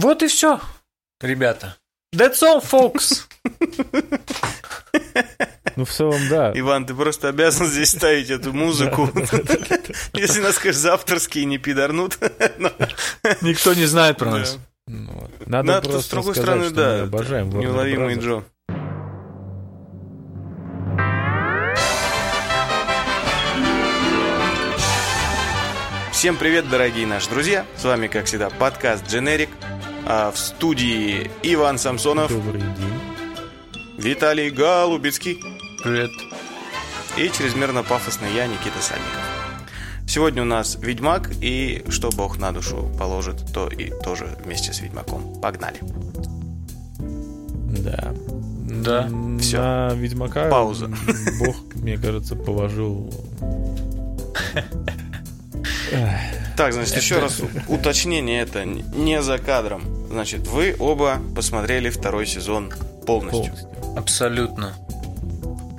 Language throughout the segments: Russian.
Вот и все, ребята. That's all, folks. Ну, в целом, да. Иван, ты просто обязан здесь ставить эту музыку. Если нас, конечно, авторские не пидорнут. Никто не знает про нас. Ну, Надо просто с другой сказать, стороны, что да. обожаем Неуловимый. Джо. Всем привет, дорогие наши друзья! С вами, как всегда, подкаст Generic. А в студии Иван Самсонов, Добрый день. Виталий Голубецкий Привет. и чрезмерно пафосный я, Никита Сальников. Сегодня у нас Ведьмак, и что Бог на душу положит, то и тоже вместе с Ведьмаком. Погнали. Да. Да. М, Всё. На Ведьмака Пауза. Бог, мне кажется, положил... Так, значит, Это- еще раз уточнение это не за кадром. Значит, вы оба посмотрели второй сезон полностью. полностью. Абсолютно.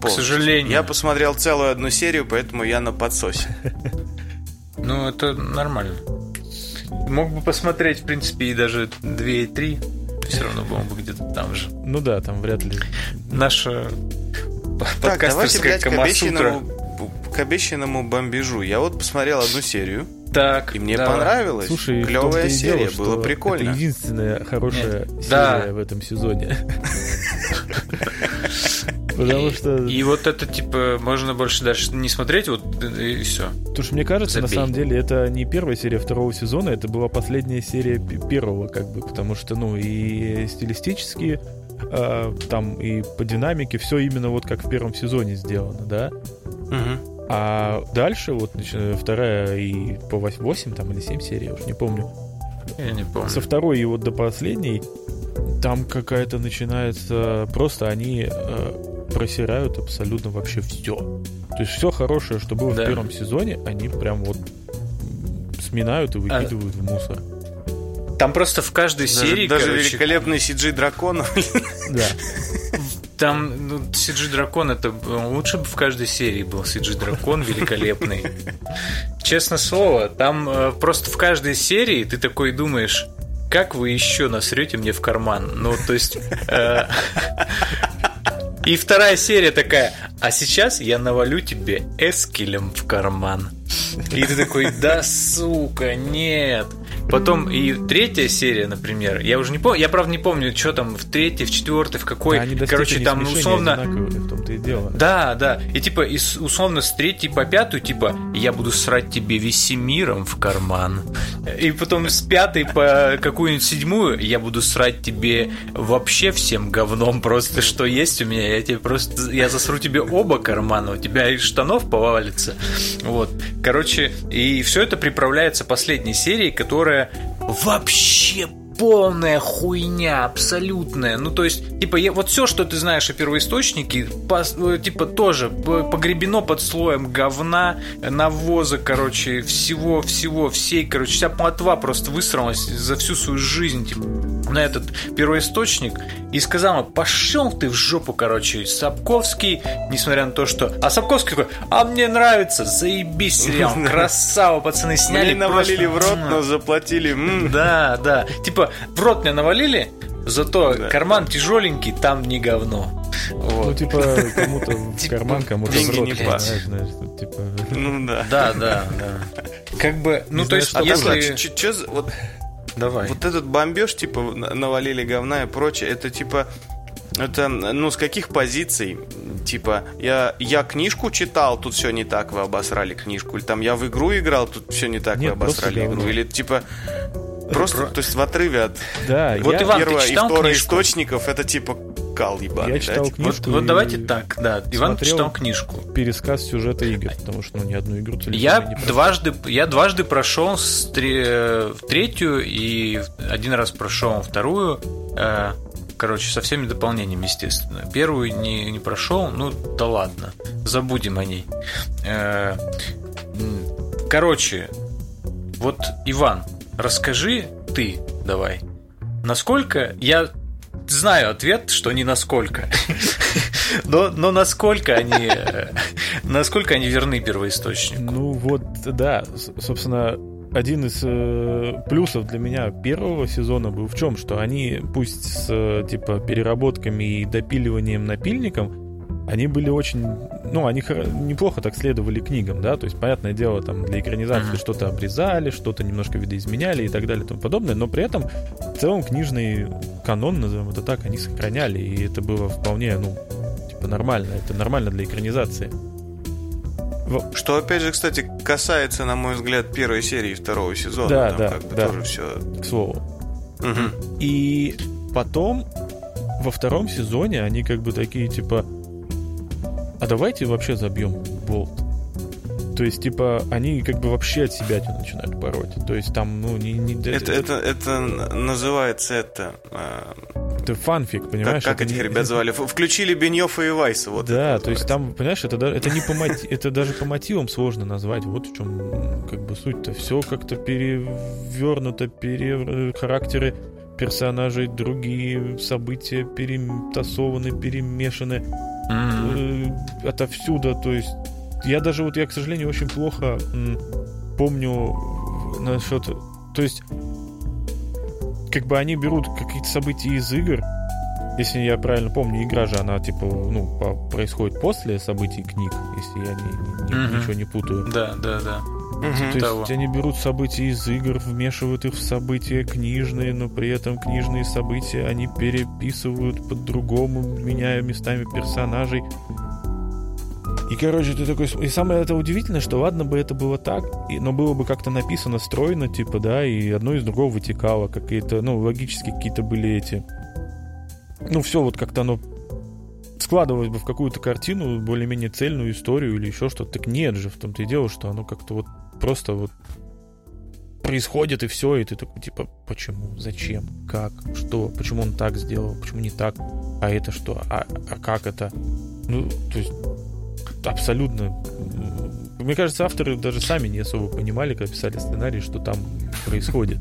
К сожалению. Я посмотрел целую одну серию, поэтому я на подсосе. Ну, это нормально. Мог бы посмотреть, в принципе, и даже 2 и 3. Все равно был бы где-то там же. Ну да, там вряд ли... Наша Так, давайте, подкастерская блядь, к. Обещанному, к обещанному бомбежу. Я вот посмотрел одну серию, Так, и мне давай. понравилось. Слушай, Клевая дело, серия, что было прикольно. Это единственная хорошая серия Да. в этом сезоне. Потому что... И вот это, типа, можно больше дальше не смотреть, вот и все. Потому что мне кажется, на Забей. самом деле, это не первая серия второго сезона, это была последняя серия первого, как бы, потому что, ну, и стилистически, а, там, и по динамике все именно вот как в первом сезоне сделано, да? Мгм. А дальше, вот, начиная вторая и по 8, там, или 7 серий, я уж не помню, Я не помню. со второй и вот до последней, там какая-то начинается... Просто они э, просирают абсолютно вообще все. То есть все хорошее, что было Да. в первом сезоне, они прям вот сминают и выкидывают в мусор. Там просто в каждой Даже, серии, даже короче, великолепный CG дракон. Да. там ну, CG дракон это э, лучше бы в каждой серии был CG дракон великолепный. Честно слово, там э, просто в каждой серии ты такой думаешь, как вы еще насрете мне в карман? Ну, то есть... э, И вторая серия такая, а сейчас я навалю тебе эскелем в карман. И ты такой, да сука, нет. Потом и третья серия, например, я уже не помню, я правда не помню, что там в третьей, в четвертой, в какой, Они до короче, там ну, условно, в том-то и дело. да, да. И типа, и условно, с третьей по пятую, типа, я буду срать тебе весемиром в карман. И потом с пятой по какую-нибудь седьмую я буду срать тебе вообще всем говном просто, что есть у меня. Я тебе просто, я засру тебе оба кармана, у тебя из штанов повалится. Вот. Короче, и все это приправляется последней серией, которая вообще полная хуйня, абсолютная. Ну, то есть, типа, я- вот все, что ты знаешь о первоисточнике, пос- э, типа, тоже погребено под слоем говна, навоза, короче, всего-всего, всей, короче, вся плотва просто высралась за всю свою жизнь, типа, на этот первоисточник и сказала, пошел ты в жопу, короче, Сапковский, несмотря на то, что... А Сапковский такой, а мне нравится, заебись сериал, красава, пацаны, сняли Мне навалили в просто- рот, но заплатили. да, да. Типа, в рот мне навалили, зато Да. карман тяжеленький, там не говно. Ну, Вот. типа, кому-то в Типа, карман, кому-то в деньги рот, не знаешь, знаешь, типа... Ну да. Да, да, да. Как бы, ну, Не то есть, А если... за- вот Давай. Вот этот бомбеж, типа, на- навалили говна и прочее, это типа. Это, ну, с каких позиций? Типа, я, я книжку читал, тут все не так, вы обосрали книжку. Или там я в игру играл, тут все не так, Нет, вы обосрали игру. Или типа. Просто, то есть в отрыве от Да, Вот я, Иван, ты первого и второго книжку? источников, это типа кал ебаный, я да, читал типа? Вот, книжку вот и давайте так, да. Иван читал книжку. пересказ сюжета игр, потому что, ну, ни одну игру Я не дважды, я дважды прошел с в третью и один раз прошел вторую. э, Короче, со всеми дополнениями, естественно. Первую не, не прошел, ну да ладно, забудем о ней. Э, Короче, вот, Иван, расскажи ты давай, насколько я знаю ответ, что не насколько. Но, но насколько они, э, насколько они верны первоисточнику? Ну вот, да, собственно, один из э, плюсов для меня первого сезона был в чем, что они, пусть с э, типа переработками и допиливанием напильником, они были очень, ну, они неплохо так следовали книгам, да, то есть, понятное дело, там для экранизации mm-hmm. что-то обрезали, что-то немножко видоизменяли и так далее и тому подобное, но при этом в целом книжный канон, назовем это так, они сохраняли, и это было вполне, ну, типа нормально, это нормально для экранизации. Что, опять же, кстати, касается, на мой взгляд, первой серии второго сезона. Да, Там да, как бы да. тоже все. К слову. Угу. И потом во втором сезоне они как бы такие, типа, а давайте вообще забьем болт. То есть, типа, они как бы вообще от себя начинают пороть. То есть там, ну, не... не это, это, это называется это... Э, это фанфик, понимаешь? Как, как этих не... ребят звали? Включили Беньёфа и Вайса. Вот да, то есть там, понимаешь, это, это не по мотив, это даже по мотивам сложно назвать. Вот в чем как бы суть-то. Все как-то перевернуто, пере... характеры персонажей, другие события перетасованы, перемешаны mm-hmm. отовсюду. То есть я даже вот, я, к сожалению, очень плохо помню насчет... То есть как бы они берут какие-то события из игр, если я правильно помню, игра же, она, типа, ну, происходит после событий книг, если я не, не, mm-hmm. ничего не путаю. Да, да, да. Угу. То того. есть они берут события из игр, вмешивают их в события книжные, но при этом книжные события они переписывают по-другому, меняя местами персонажей. И, короче, ты такой... И самое это удивительное, что ладно бы это было так, и, но было бы как-то написано, стройно, типа, да, и одно из другого вытекало, какие-то, ну, логически какие-то были эти... Ну, все вот как-то оно складывалось бы в какую-то картину, более-менее цельную историю или еще что-то. Так нет же, в том-то и дело, что оно как-то вот просто вот происходит и все, и ты такой, типа, почему, зачем, как, что, почему он так сделал, почему не так, а это что, а, а как это? Ну, то есть, абсолютно... Мне кажется, авторы даже сами не особо понимали, когда писали сценарий, что там происходит.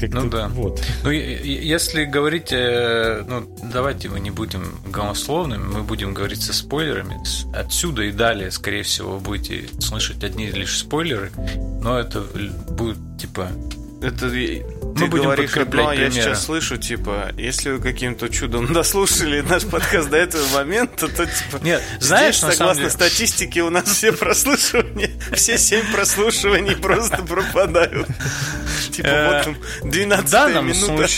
Как ну да. Вот. Ну, если говорить, э, ну, давайте мы не будем голословными, мы будем говорить со спойлерами. Отсюда и далее, скорее всего, вы будете слышать одни лишь спойлеры, но это будет типа это ты Мы говоришь одно, а я сейчас слышу, типа, если вы каким-то чудом дослушали наш подкаст до этого момента, то, типа, Нет, знаешь, здесь, согласно деле... статистике, у нас все прослушивания, все семь прослушиваний просто пропадают. Типа, вот там 12 минута.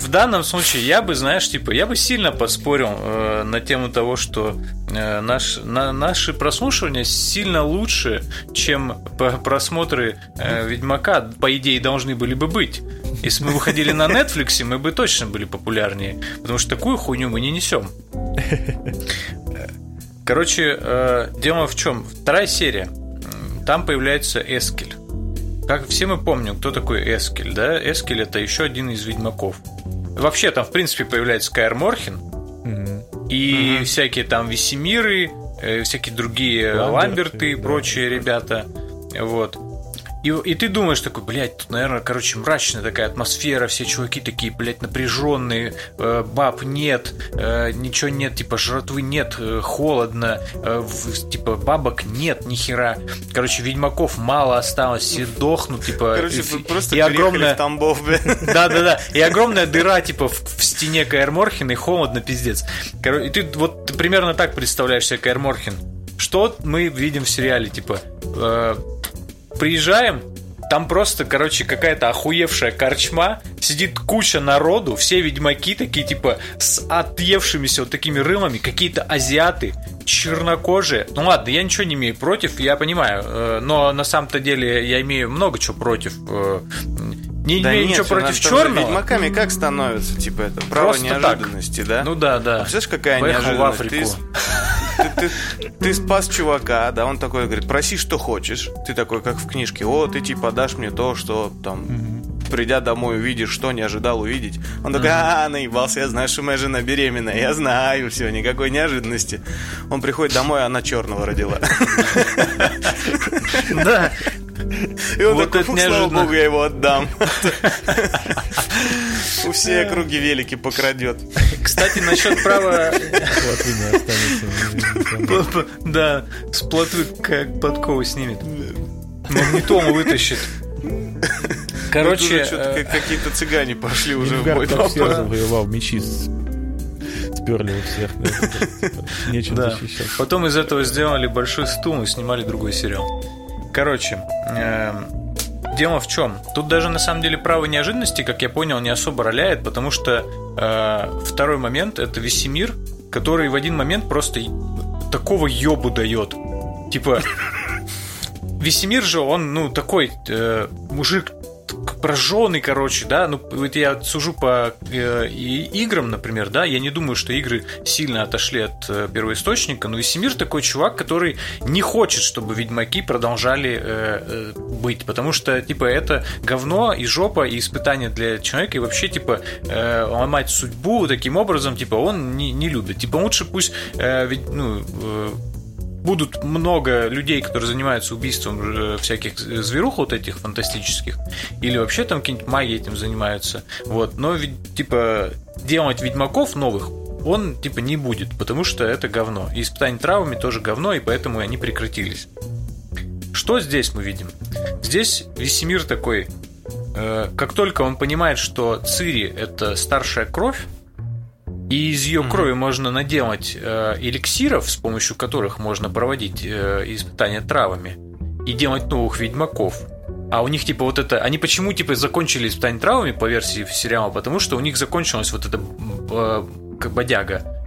В данном случае я бы, знаешь, типа, я бы сильно поспорил э, на тему того, что э, наш, на, наши прослушивания сильно лучше, чем просмотры э, Ведьмака, по идее, должны были бы быть. Если бы мы выходили на Netflix, мы бы точно были популярнее. Потому что такую хуйню мы не несем. Короче, э, дело в чем? Вторая серия. Там появляется Эскель. Как все мы помним, кто такой Эскель, да? Эскель это еще один из ведьмаков. Вообще там, в принципе, появляется Каэр Морхен. Угу. И угу. всякие там Весемиры, э, всякие другие Ламберты, Ламберты и прочие да. ребята. Вот. И, и ты думаешь такой, блядь, тут, наверное, короче, мрачная такая атмосфера, все чуваки такие, блядь, напряженные, э, баб нет, э, ничего нет, типа, жратвы нет, э, холодно, э, в, типа, бабок нет, нихера. Короче, ведьмаков мало осталось, все дохнут, типа. Короче, и, просто и огромная... в Тамбов, блядь. Да-да-да, и огромная дыра, типа, в, в стене Каэр и холодно, пиздец. Короче, и ты вот ты примерно так представляешь себе Каэр Морхен. Что мы видим в сериале, типа, э, приезжаем, там просто, короче, какая-то охуевшая корчма, сидит куча народу, все ведьмаки такие, типа, с отъевшимися вот такими рылами, какие-то азиаты, чернокожие. Ну ладно, я ничего не имею против, я понимаю, э, но на самом-то деле я имею много чего против. Э, не да имею нет, ничего против черного. Ведьмаками как становится, типа, это право Просто неожиданности, так. да? Ну да, да. А представляешь, какая Поехал неожиданность? В Африку. Ты, ты, ты, ты спас чувака, да, он такой говорит, проси, что хочешь. Ты такой, как в книжке, о, ты типа дашь мне то, что там придя домой, увидишь, что не ожидал увидеть. Он такой, а, наебался, я знаю, что моя жена беременная, я знаю, все, никакой неожиданности. Он приходит домой, а она черного родила. Да, и он вот такой, фух, слава богу, я его отдам. У всей округи велики покрадет. Кстати, насчет права... Да, с плотвы как подкову снимет. магнитому вытащит. Короче, э, какие-то цыгане пошли уже в бой. воевал, мечи сперли у всех. Нечем да. защищать. Потом из этого сделали большой стул и снимали другой сериал. Короче, эм, дело в чем? Тут даже на самом деле право неожиданности, как я понял, не особо роляет, потому что э, второй момент это Весемир, который в один момент просто такого ёбу дает. Типа, Весемир же, он, ну, такой э, мужик прожженный, короче, да, ну, вот я сужу по э, играм, например, да, я не думаю, что игры сильно отошли от э, первоисточника, но Весемир такой чувак, который не хочет, чтобы Ведьмаки продолжали э, э, быть, потому что, типа, это говно и жопа, и испытание для человека, и вообще, типа, э, ломать судьбу таким образом, типа, он не, не любит. Типа, лучше пусть, э, ведь, ну, э, будут много людей, которые занимаются убийством э, всяких зверух вот этих фантастических, или вообще там какие-нибудь маги этим занимаются, вот, но ведь, типа, делать ведьмаков новых он, типа, не будет, потому что это говно. И испытания травами тоже говно, и поэтому они прекратились. Что здесь мы видим? Здесь Весемир такой, э, как только он понимает, что Цири – это старшая кровь, и из ее крови можно наделать э, эликсиров, с помощью которых можно проводить э, испытания травами и делать новых ведьмаков. А у них типа вот это... Они почему типа закончили испытания травами по версии сериала? Потому что у них закончилась вот эта э, бодяга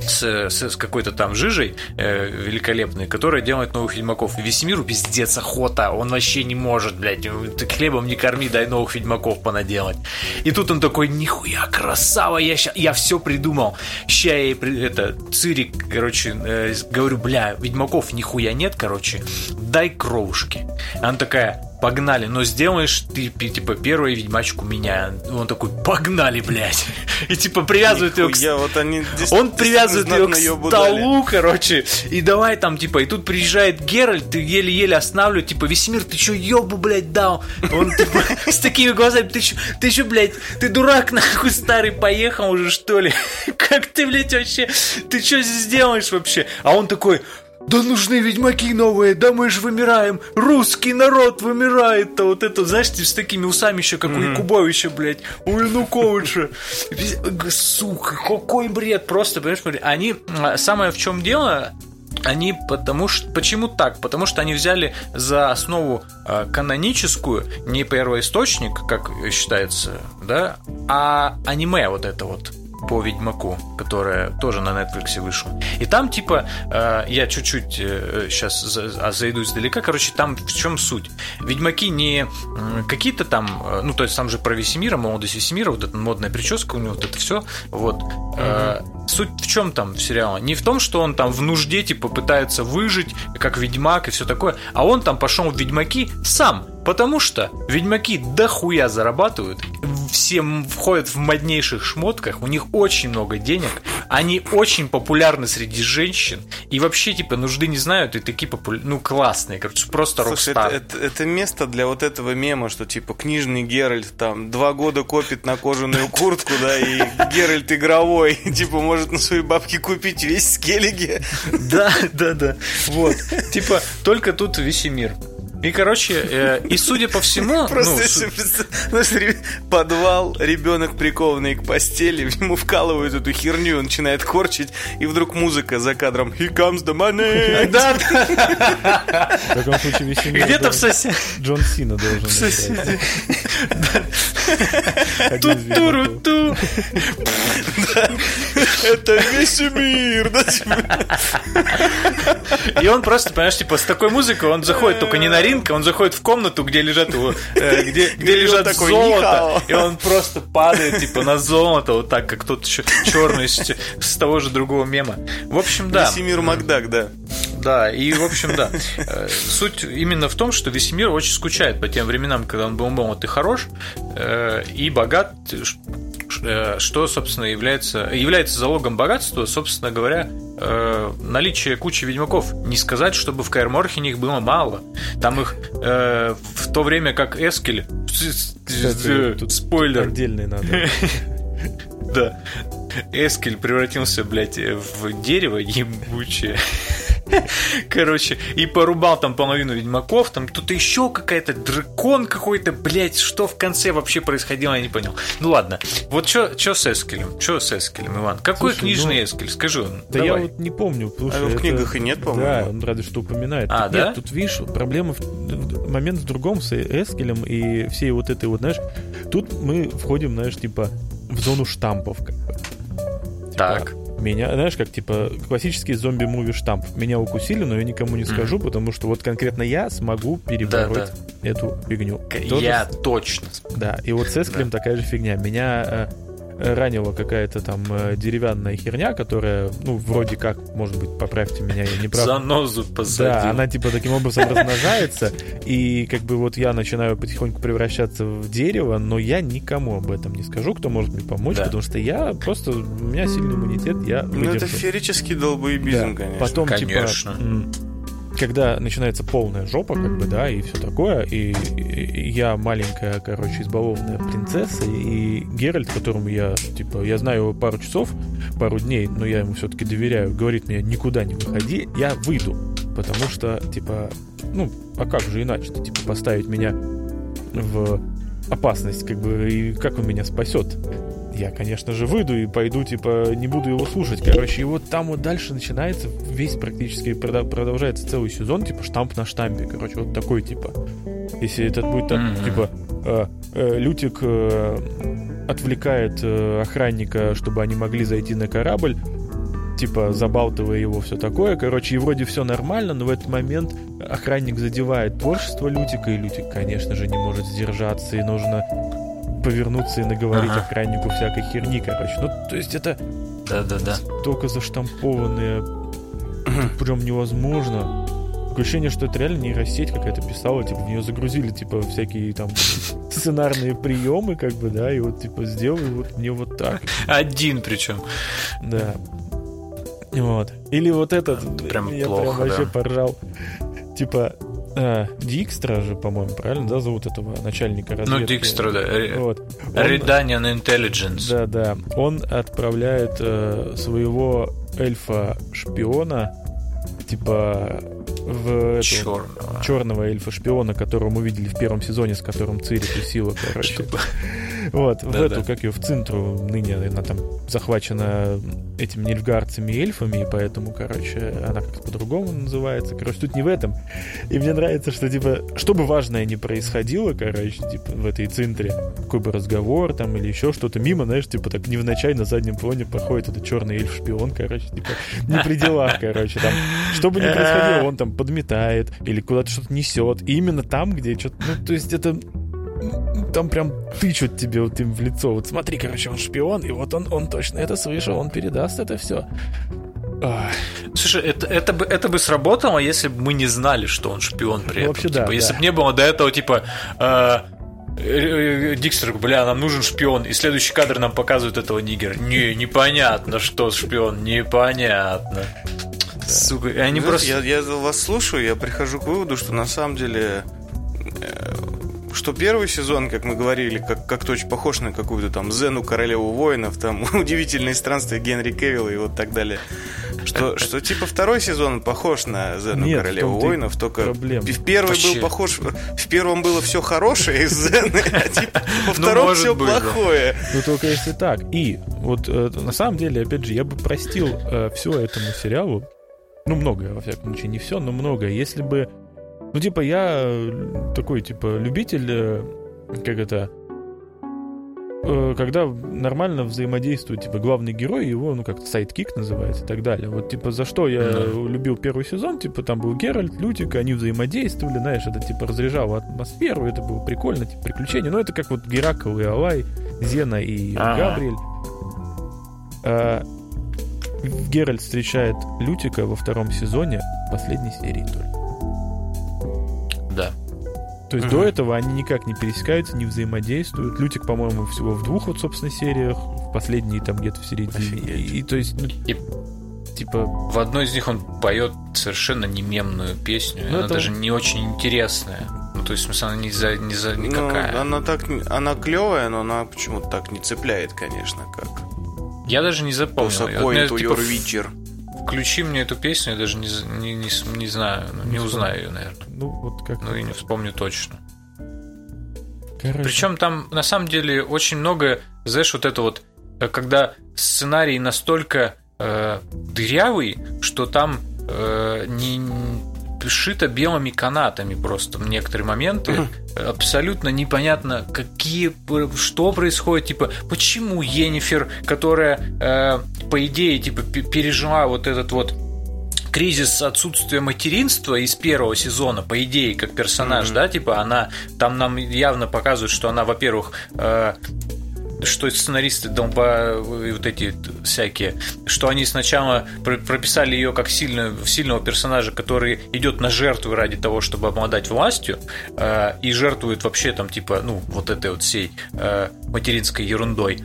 с, с, с какой-то там жижей э, великолепной, которая делает новых ведьмаков. И Весемиру пиздец охота, он вообще не может, блядь, ты хлебом не корми, дай новых ведьмаков понаделать. И тут он такой, нихуя, красава, я, ща, я все придумал. Ща я это, Цирик, короче, э, говорю, бля, ведьмаков нихуя нет, короче, дай кровушки. Она такая, погнали, но сделаешь ты, типа, первую ведьмачку меня. Он такой, погнали, блядь. И, типа, привязывает ее к... Вот они Он привязывает ее к столу, короче. И давай там, типа, и тут приезжает Геральт, ты еле-еле останавливает, типа, Весемир, ты чё, ёбу, блядь, дал? Он, типа, с такими глазами, ты чё, ты чё, блядь, ты дурак, нахуй, старый, поехал уже, что ли? Как ты, блядь, вообще, ты что здесь делаешь вообще? А он такой, да нужны ведьмаки новые, да мы же вымираем, русский народ вымирает-то, вот это, знаешь, с такими усами еще, как mm-hmm. у Якубовича, блядь, у Януковича. Сука, какой бред, просто, понимаешь, они, а, самое в чем дело, они потому что почему так? Потому что они взяли за основу э, каноническую не первоисточник, как считается, да, а аниме вот это вот по Ведьмаку, которая тоже на Netflix вышла. И там, типа, э, я чуть-чуть э, сейчас а зайду издалека, короче, там в чем суть? Ведьмаки не какие-то там, э, ну, то есть там же про Весемира, молодость Весемира, вот эта модная прическа у него, вот это все, вот. Э, суть в чем там в сериале? Не в том, что он там в нужде, типа, пытается выжить, как Ведьмак и все такое, а он там пошел в Ведьмаки сам, Потому что ведьмаки дохуя зарабатывают, все входят в моднейших шмотках, у них очень много денег, они очень популярны среди женщин, и вообще, типа, нужды не знают, и такие популярные, ну, классные, короче, просто Слушай, это, это, это место для вот этого мема, что, типа, книжный Геральт там два года копит на кожаную куртку, да, и Геральт игровой, типа, может на свои бабки купить весь Скеллиги. Да, да, да, вот, типа, только тут весь мир. И, короче, э, и судя по всему... Просто ну, с... подвал, ребенок прикованный к постели, ему вкалывают эту херню, он начинает корчить, и вдруг музыка за кадром «Here comes the money!» Да, да. В таком случае веселье. Где-то в соседе. Джон Сина должен В соседе. Ту-туру-ту. Это весь мир, да? И он просто, понимаешь, типа с такой музыкой он заходит только не на ринг, Ринка, он заходит в комнату, где лежат его, э, где, где лежат такой, золото, и он просто падает, типа, на золото, вот так, как тот черный с, с того же другого мема. В общем, да. Весемир Макдак, да. Да, и, в общем, да. Э, суть именно в том, что Весемир очень скучает по тем временам, когда он был молод и хорош, э, и богат, Э, что, собственно, является, является залогом богатства, собственно говоря, э, наличие кучи ведьмаков. Не сказать, чтобы в Каэр Морхене их было мало. Там их э, в то время как Эскель... Кстати, тут спойлер. Отдельный надо. Да. Эскель превратился, блядь, в дерево ебучее. Короче, и порубал там половину ведьмаков, там тут еще какая-то дракон какой-то, блядь, что в конце вообще происходило, я не понял. Ну ладно, вот что с Эскелем? Что с Эскелем, Иван? Какой Слушай, книжный ну, Эскель? Скажи, Да давай. я вот не помню. А его в книгах и нет, Да, по-моему. он разве что упоминает. А, Тут да? Нет, тут, видишь, проблема в, в- момент в другом с Эскелем и всей вот этой вот, знаешь, тут мы входим, знаешь, типа в зону штампов. Как бы. Типа, Так. Меня, знаешь, как типа классический зомби-муви штамп. Меня укусили, но я никому не скажу, потому что вот конкретно я смогу перебороть эту фигню. Же Я точно. Да, и вот с Эскелем такая же фигня. Меня э, ранила какая-то там э, деревянная херня, которая, ну, вроде как, может быть, поправьте меня, я не прав. Занозу посадил. Да, она типа таким образом размножается, и как бы вот я начинаю потихоньку превращаться в дерево, но я никому об этом не скажу, кто может мне помочь, Да. потому что я просто, у меня сильный иммунитет, я Ну, это выдержу. феерический долбоебизм, Да. конечно. Потом, Конечно. типа, когда начинается полная жопа, как бы, да, и все такое, и, и я маленькая, короче, избалованная принцесса, и Геральт, которому я, типа, я знаю его пару часов, пару дней, но я ему все-таки доверяю, говорит мне, никуда не выходи, я выйду, потому что, типа, ну, а как же иначе-то, типа, поставить меня в опасность, как бы, и как он меня спасет? Я, конечно же, выйду и пойду, типа, не буду его слушать. Короче, и вот там вот дальше начинается весь практически продолжается целый сезон, типа, штамп на штампе. Короче, вот такой, типа. Если этот будет так, Мгм. типа, э, э, Лютик э, отвлекает э, охранника, чтобы они могли зайти на корабль, типа, забалтывая его, все такое. Короче, и вроде все нормально, но в этот момент охранник задевает творчество Лютика, и Лютик, конечно же, не может сдержаться, и нужно повернуться и наговорить Ага. охраннику всякой херни, короче. Ну, то есть это Да-да-да. только заштампованные, прям невозможно. Такое ощущение, что это реально нейросеть какая-то писала, типа, в нее загрузили, типа, всякие там сценарные приемы, как бы, да, и вот, типа, сделай вот мне вот так, Один причем. да. Вот. Или вот этот, Это прям я плохо, прям вообще да. поржал. Типа, а, Дикстра же, по-моему, правильно, да, зовут этого начальника разведки? Ну, Дикстра, да. Ре- Вот. Он- Intelligence. Да, да. Он отправляет э, своего эльфа-шпиона, типа, в эту, Черного. черного эльфа-шпиона, которого мы видели в первом сезоне, с которым Цири тусила, короче. Вот, в эту, как ее, в Цинтру, ныне она там захвачена этими нильфгардцами и эльфами, и поэтому, короче, она как-то по-другому называется. Короче, тут не в этом. И мне нравится, что, типа, что бы важное ни происходило, короче, типа, в этой Цинтре, какой бы разговор там или еще что-то, мимо, знаешь, типа, так невзначай на заднем плане проходит этот черный эльф-шпион, короче, типа, не при делах, короче, там, что бы ни происходило, он там подметает или куда-то что-то несет. И именно там, где что-то, ну, то есть это там прям тычут тебе вот им в лицо. Вот смотри, короче, он шпион, и вот он, он точно это слышал, он передаст это все. Слушай, это, это, бы, это бы сработало, если бы мы не знали, что он шпион при Ну, этом. вообще Типа, да, если да. бы не было до этого, типа, э, э, Дикстер, бля, нам нужен шпион, и следующий кадр нам показывают этого нигера. Не, непонятно, что шпион, непонятно. Сука, и они просто... я, я вас слушаю, я прихожу к выводу, что на самом деле э, что первый сезон, как мы говорили, как, как-то очень похож на какую-то там Зену Королеву воинов, там удивительные странствия Генри Кевилла и вот так далее. Что, что типа второй сезон похож на Зену Нет, Королеву воинов, только проблема. в первый Вообще. был похож, в первом было все хорошее из Зены, а типа во Ну, втором все быть, да. плохое. Ну только если так. И вот э, на самом деле, опять же, я бы простил все этому сериалу. Ну, многое, во всяком случае, не все, но многое. Если бы. Ну, типа, я э, такой, типа, любитель, э, как это. э, Когда нормально взаимодействует, типа, главный герой, его, ну, как-то sidekick называется и так далее. Вот, типа, за что я любил первый сезон, типа, там был Геральт, Лютик, они взаимодействовали, знаешь, это, типа, разряжало атмосферу, это было прикольно, типа, приключения. Ну, это как вот Геракл и Иолай, Зена и Ага. Габриэль. А, Геральт встречает Лютика во втором сезоне последней серии только. Да. То есть Мгм. до этого они никак не пересекаются, не взаимодействуют. Лютик, по-моему, всего в двух вот, собственно, сериях, в последней там где-то в середине. И, и то есть, ну, И типа, в одной из них он поет совершенно не мемную песню, Ну, она это- даже не очень интересная. Ну, то есть, в смысле, она не за, не за Ну, никакая. она так, она клевая, но она почему-то так не цепляет, конечно, как Я даже не запомнил. A вот to типа, witcher. включи мне эту песню, я даже не, не, не, не знаю, ну, не узнаю ее, наверное. Ну, вот как Ну и не вспомню точно. Короче, Причем там на самом деле очень много, знаешь, вот это вот, э, когда сценарий настолько э, дырявый, что там э, не, не- шито белыми канатами просто в некоторые моменты. Абсолютно непонятно, какие, что происходит, типа, почему Енифер, которая, э, по идее, типа, пе- пережила вот этот вот кризис отсутствия материнства из первого сезона, по идее, как персонаж, да, типа она там нам явно показывают, что она, во-первых, э, что сценаристы долба и вот эти всякие, что они сначала про- прописали ее как сильную, сильного персонажа, который идет на жертву ради того, чтобы обладать властью, э, и жертвует вообще там типа, ну, вот этой вот всей э, материнской ерундой.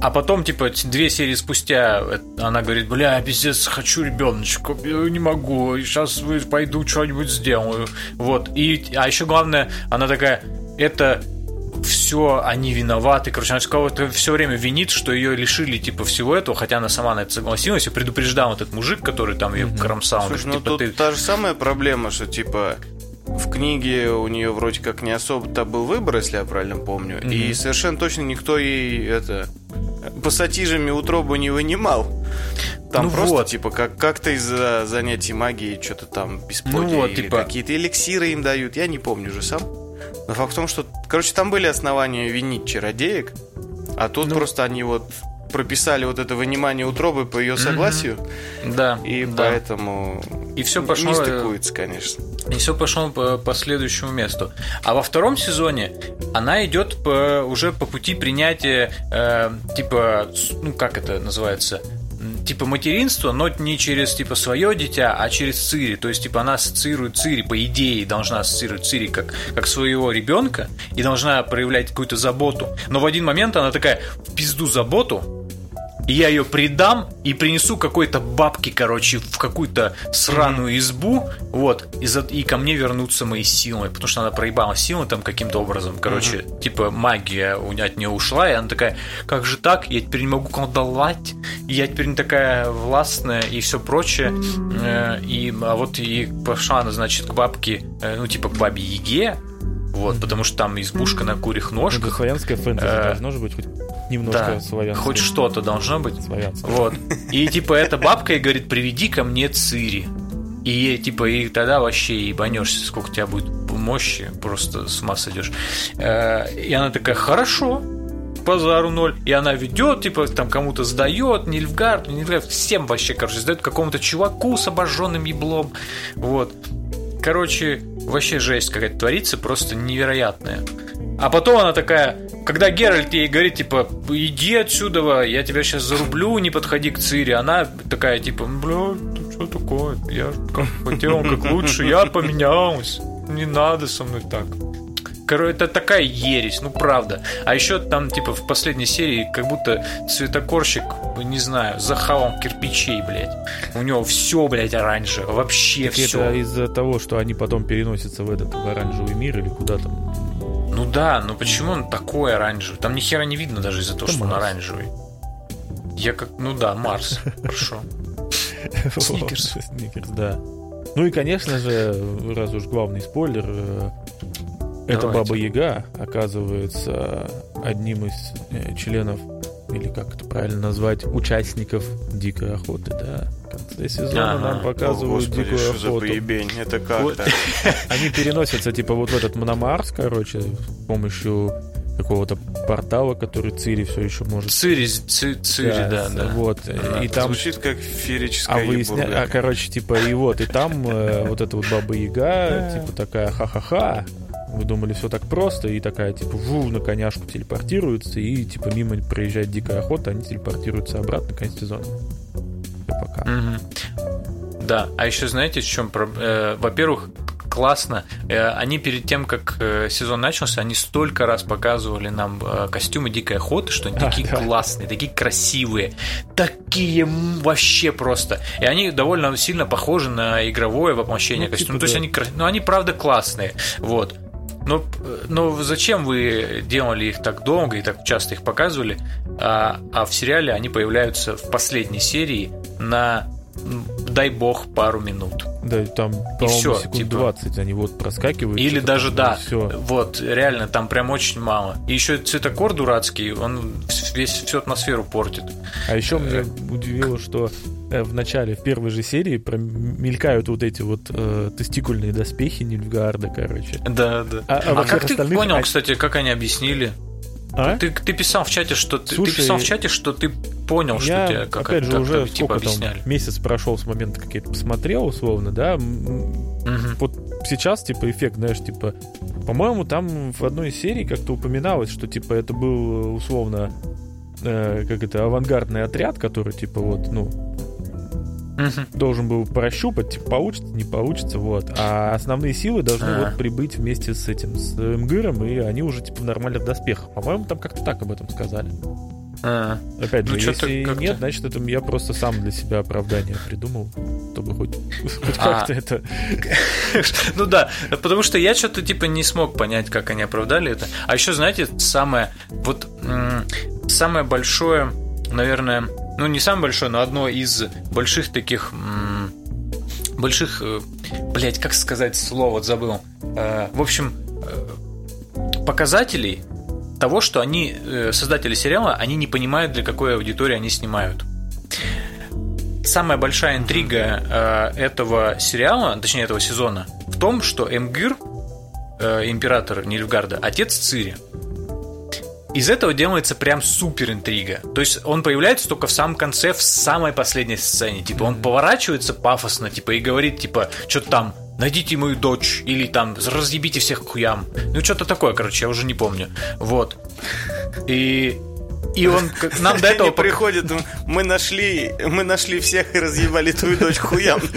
А потом, типа, две серии спустя э, она говорит, бля, пиздец, хочу ребеночка, не могу, сейчас пойду что-нибудь сделаю. Вот. И, а еще главное, она такая, это все они виноваты. Короче, она кого-то все время винит, что ее лишили типа всего этого, хотя она сама на это согласилась и предупреждал этот мужик, который там ее кромсал. Он Слушай, ну говорит, типа, тут ты- та же самая проблема, что типа в книге у нее вроде как не особо-то был выбор, если я правильно помню. И совершенно точно никто ей это пассатижами утробу не вынимал. Там Ну просто, вот. типа, как- как-то из-за занятий магией что-то там бесплодие Ну вот, или типа- какие-то эликсиры им дают. Я не помню уже сам. Но факт в том, что, короче, там были основания винить чародеек, а тут Ну. просто они вот прописали вот это вынимание утробы по ее согласию, Да, и да. поэтому И всё не пошло, э, стыкуется, конечно. И все пошло по, по следующему месту. А во втором сезоне она идет по, уже по пути принятия, э, типа, ну как это называется, типа материнства, но не через типа свое дитя, а через Цири. То есть, типа, она ассоциирует Цири, по идее, должна ассоциировать Цири как, как своего ребенка и должна проявлять какую-то заботу. Но в один момент она такая, в пизду заботу, и я ее предам и принесу какой-то бабки, короче, в какую-то сраную избу, вот, и, за- и ко мне вернутся мои силы, потому что она проебала силы там каким-то образом, короче, типа магия у- от нее ушла, и она такая, как же так, я теперь не могу колдовать, я теперь не такая властная и все прочее, Э, и, а вот и пошла она, значит, к бабке, э, ну, типа к бабе Еге, вот, потому что там избушка на курьих это ножках, славянское фэнтези Э, должно же быть хоть немножко да, славянское. хоть что-то должно быть. Славянское. Вот. И типа эта бабка и говорит, приведи ко мне Цири. И ей, типа, и тогда вообще ебанешься, сколько у тебя будет мощи, просто с ума сойдешь. Э, И она такая, хорошо, базару ноль. И она ведет, типа, там кому-то сдает, Нильфгард, Нильфгард, всем вообще, короче, сдает какому-то чуваку с обожженным еблом. Вот. Короче, вообще жесть какая-то творится, просто невероятная. А потом она такая, когда Геральт ей говорит, типа, иди отсюда, я тебя сейчас зарублю, не подходи к Цири. Она такая, типа, бля, что такое? Я как хотел, как лучше, я поменялась. Не надо со мной так. Короче, это такая ересь, ну правда. А еще там, типа, в последней серии, как будто цветокорщик, не знаю, захавал кирпичей, блядь. У него все, блядь, оранжевое. Вообще Так все. это из-за того, что они потом переносятся в этот в оранжевый мир или куда там. Ну да, но почему он такой оранжевый? Там ни хера не видно даже из-за того, Это что он Марс. оранжевый. Я как... Ну да, Марс. Хорошо. Сникерс. Сникерс, да. Ну и, конечно же, раз уж главный спойлер, э, Давайте. Баба Яга оказывается одним из э, членов, или как это правильно назвать, участников Дикой Охоты, да. В конце сезона Ага. нам О, показывают господи, Дикую что за Охоту. поебень? Это как Вот. Они переносятся, типа, вот в этот Мономарс, короче, с помощью какого-то портала, который Цири все еще может... Цири, Ци- Цири, да, да. Вот, Ага. и там... Звучит как А феерическая выясня... а, короче, типа, и вот, и там э, вот эта вот баба Яга, типа, такая ха-ха-ха. Вы думали, все так просто, и такая, типа, ву, на коняшку телепортируется, и, типа, мимо проезжает дикая охота, они телепортируются обратно, конец сезона. Всё, пока. Мгм. Да, а еще знаете, в чем проблема? Во-первых, классно. Э, Они перед тем, как э, сезон начался, они столько раз показывали нам э, костюмы Дикой Охоты, что они А, такие да. классные, такие красивые, такие вообще просто. И они довольно сильно похожи на игровое воплощение Ну, костюма. типа, То есть да. они, ну, они правда классные. Вот. Но, э, но зачем вы делали их так долго и так часто их показывали, а, а в сериале они появляются в последней серии на дай бог, пару минут. Да, там, по-моему, всё, секунд типа. 20 они вот проскакивают. Или даже да, и всё. вот реально там прям очень мало. И еще цветокор дурацкий, он весь всю атмосферу портит. А еще меня удивило, что э, в начале, в первой же серии мелькают вот эти вот э, тестикульные доспехи Нильфгаарда, короче. Да, да. А- а А, как ты остальных- понял, кстати, как они объяснили? А? Ты, ты писал в чате, что ты, ты Слушай, писал в чате, что ты понял, что я, тебе как опять же, уже типа объясняли. там, месяц прошел с момента, как я это посмотрел, условно, да, Мгм. вот сейчас, типа, эффект, знаешь, типа, по-моему, там в одной из серий как-то упоминалось, что, типа, это был, э, условно, э, как это, авангардный отряд, который, типа, вот, ну, Мгм. должен был прощупать, типа, получится, не получится, вот. А основные силы должны А. вот прибыть вместе с этим, с МГРом, и они уже, типа, в нормальных доспехах. По-моему, там как-то так об этом сказали. А. Опять же, Ну, если как-то- нет, значит, это я просто сам для себя оправдание придумал, чтобы хоть, хоть А. как-то это... Ну да, потому что я что-то типа не смог понять, как они оправдали это. А еще, знаете, самое вот самое большое, наверное, ну не самое большое, но одно из больших таких больших, блять, как сказать слово, вот забыл. Э, В общем, э, показателей того, что они, э, создатели сериала, они не понимают, для какой аудитории они снимают. Самая большая интрига э, этого сериала, точнее этого сезона, в том, что Эмгир, э, император Нильфгарда, отец Цири. Из этого делается прям супер интрига. То есть он появляется только в самом конце, в самой последней сцене. Типа он поворачивается пафосно, типа, и говорит, типа, что-то там, найдите мою дочь, или там, разъебите всех к хуям. Ну, что-то такое, короче, я уже не помню. Вот. И, и он нам до этого... Они приходят, мы нашли, мы нашли всех и разъебали твою дочь хуям.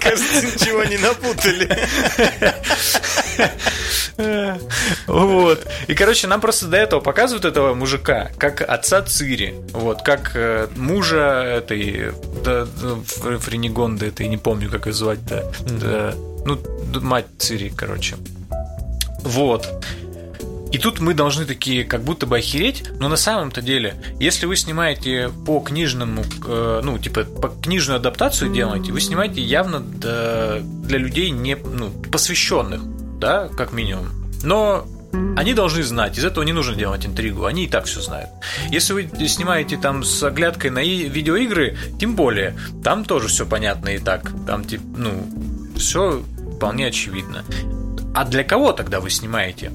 Кажется, ничего не напутали. Вот. И, короче, нам просто до этого показывают этого мужика, как отца Цири. Вот, как э, мужа этой Фр- Френигонды, этой, не помню, как ее звать-то. Да, ну, мать Цири, короче. Вот. И тут мы должны такие как будто бы охереть, но на самом-то деле, если вы снимаете по книжному, э, ну, типа, по книжную адаптацию делаете, вы снимаете явно для людей не, ну, посвященных, да, как минимум. Но они должны знать, из этого не нужно делать интригу, они и так все знают. Если вы снимаете там с оглядкой на видеоигры, тем более, там тоже все понятно и так, там, типа, ну, все вполне очевидно. А для кого тогда вы снимаете?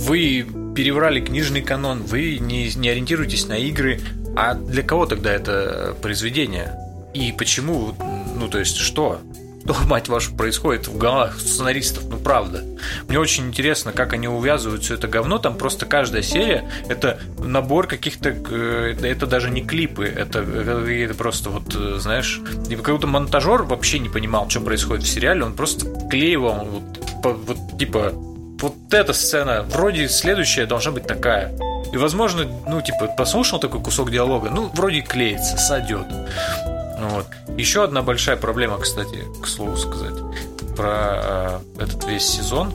Вы переврали книжный канон, вы не, не ориентируетесь на игры, а для кого тогда это произведение? И почему, ну то есть что? Что, мать вашу, происходит в головах сценаристов? Ну правда. Мне очень интересно, как они увязывают все это говно. Там просто каждая серия это набор каких-то. э, Это даже не клипы, это, это какие-то просто вот, э, знаешь, какой-то монтажер вообще не понимал, что происходит в сериале. Он просто клеивал вот, вот типа вот эта сцена, вроде следующая должна быть такая. И, возможно, ну, типа, послушал такой кусок диалога, ну, вроде клеится, сойдет. Вот. Еще одна большая проблема, кстати, к слову сказать, про э, этот весь сезон,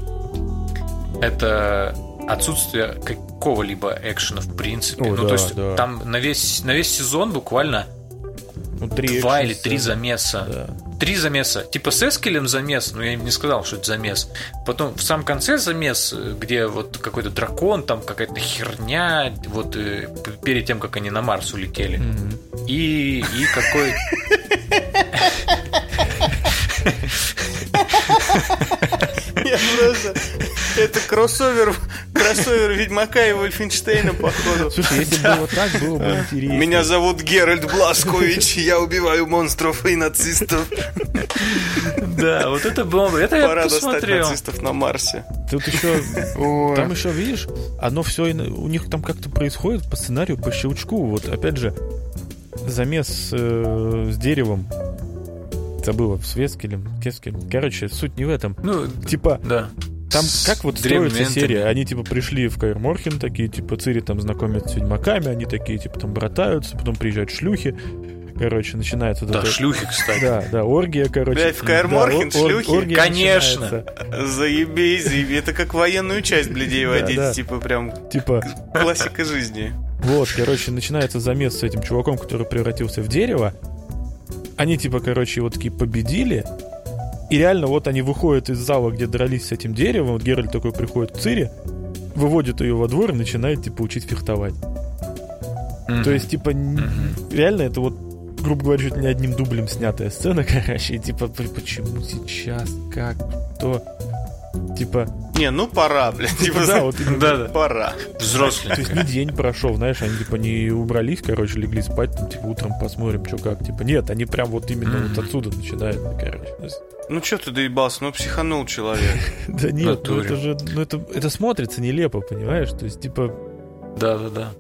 это отсутствие какого-либо экшена в принципе. О, ну, да, то есть да. там на весь, на весь сезон буквально Ну, три два или три замеса. Да. Три замеса. Типа с Эскелем замес, но я не сказал, что это замес. Потом в самом конце замес, э, где вот какой-то дракон, там какая-то херня, вот э, перед тем, как они на Марс улетели. Мгм. И, и какой... Я просто... Это кроссовер, кроссовер Ведьмака и Вольфенштейна, походу. Слушай, если бы было так, было бы интересно. Меня зовут Геральт Бласкович, я убиваю монстров и нацистов. Да, вот это было бы... Это я Пора достать посмотрел. нацистов на Марсе. Тут еще, Ой. там еще, видишь, оно все у них там как-то происходит по сценарию, по щелчку. Вот опять же, замес э, с деревом. Забыла, с Вескелем, Кескелем. Короче, суть не в этом. Ну, Типа, да. Там как вот строится серия? Они типа пришли в Каир Морхен, такие, типа, Цири там знакомятся с ведьмаками, они такие, типа, там братаются, потом приезжают шлюхи. Короче, начинается вот Да, это- шлюхи, кстати. Да, да, оргия, короче. Блядь, в Каир Да, Морхен ор- ор- шлюхи? оргия Конечно. начинается. Заебись, заебись. Это как военную часть блядей Да, водить, да. типа прям Типа, классика жизни. Вот, короче, начинается замес с этим чуваком, который превратился в дерево. Они, типа, короче, вот такие победили. И реально, вот они выходят из зала, где дрались с этим деревом. Вот Геральт такой приходит к Цири, выводит ее во двор и начинает, типа, учить фехтовать. Mm-hmm. То есть, типа, mm-hmm. реально это вот, грубо говоря, чуть не одним дублем снятая сцена, короче. И, типа, почему сейчас, как, кто... Типа... Не, ну пора, блядь. Типа, да, вот да, да. Пора. Взрослый. То есть не день прошел, знаешь, они типа не убрались, короче, легли спать, там, типа утром посмотрим, что как. Типа нет, они прям вот именно mm-hmm. вот отсюда начинают, короче. Ну что ты доебался, ну психанул человек. Да нет, ну это же, ну это, это смотрится нелепо, понимаешь? То есть, типа... Да-да-да.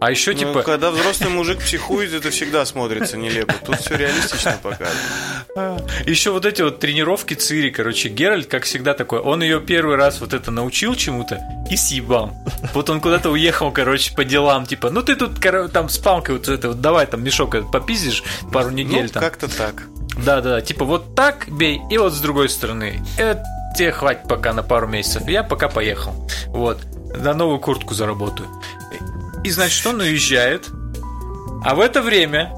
А еще ну, типа... Когда взрослый мужик психует, это всегда смотрится нелепо. Тут все реалистично показано. Еще вот эти вот тренировки Цири, короче, Геральт, как всегда, такой, он ее первый раз вот это научил чему-то и съебал. Вот он куда-то уехал, короче, по делам, типа, ну ты тут, там, с палкой вот это вот, давай там мешок попиздишь пару недель. Ну, там. как-то так. Да-да, типа вот так бей, и вот с другой стороны. Это тебе хватит пока на пару месяцев. Я пока поехал. Вот. На новую куртку заработаю. И значит, он уезжает. А в это время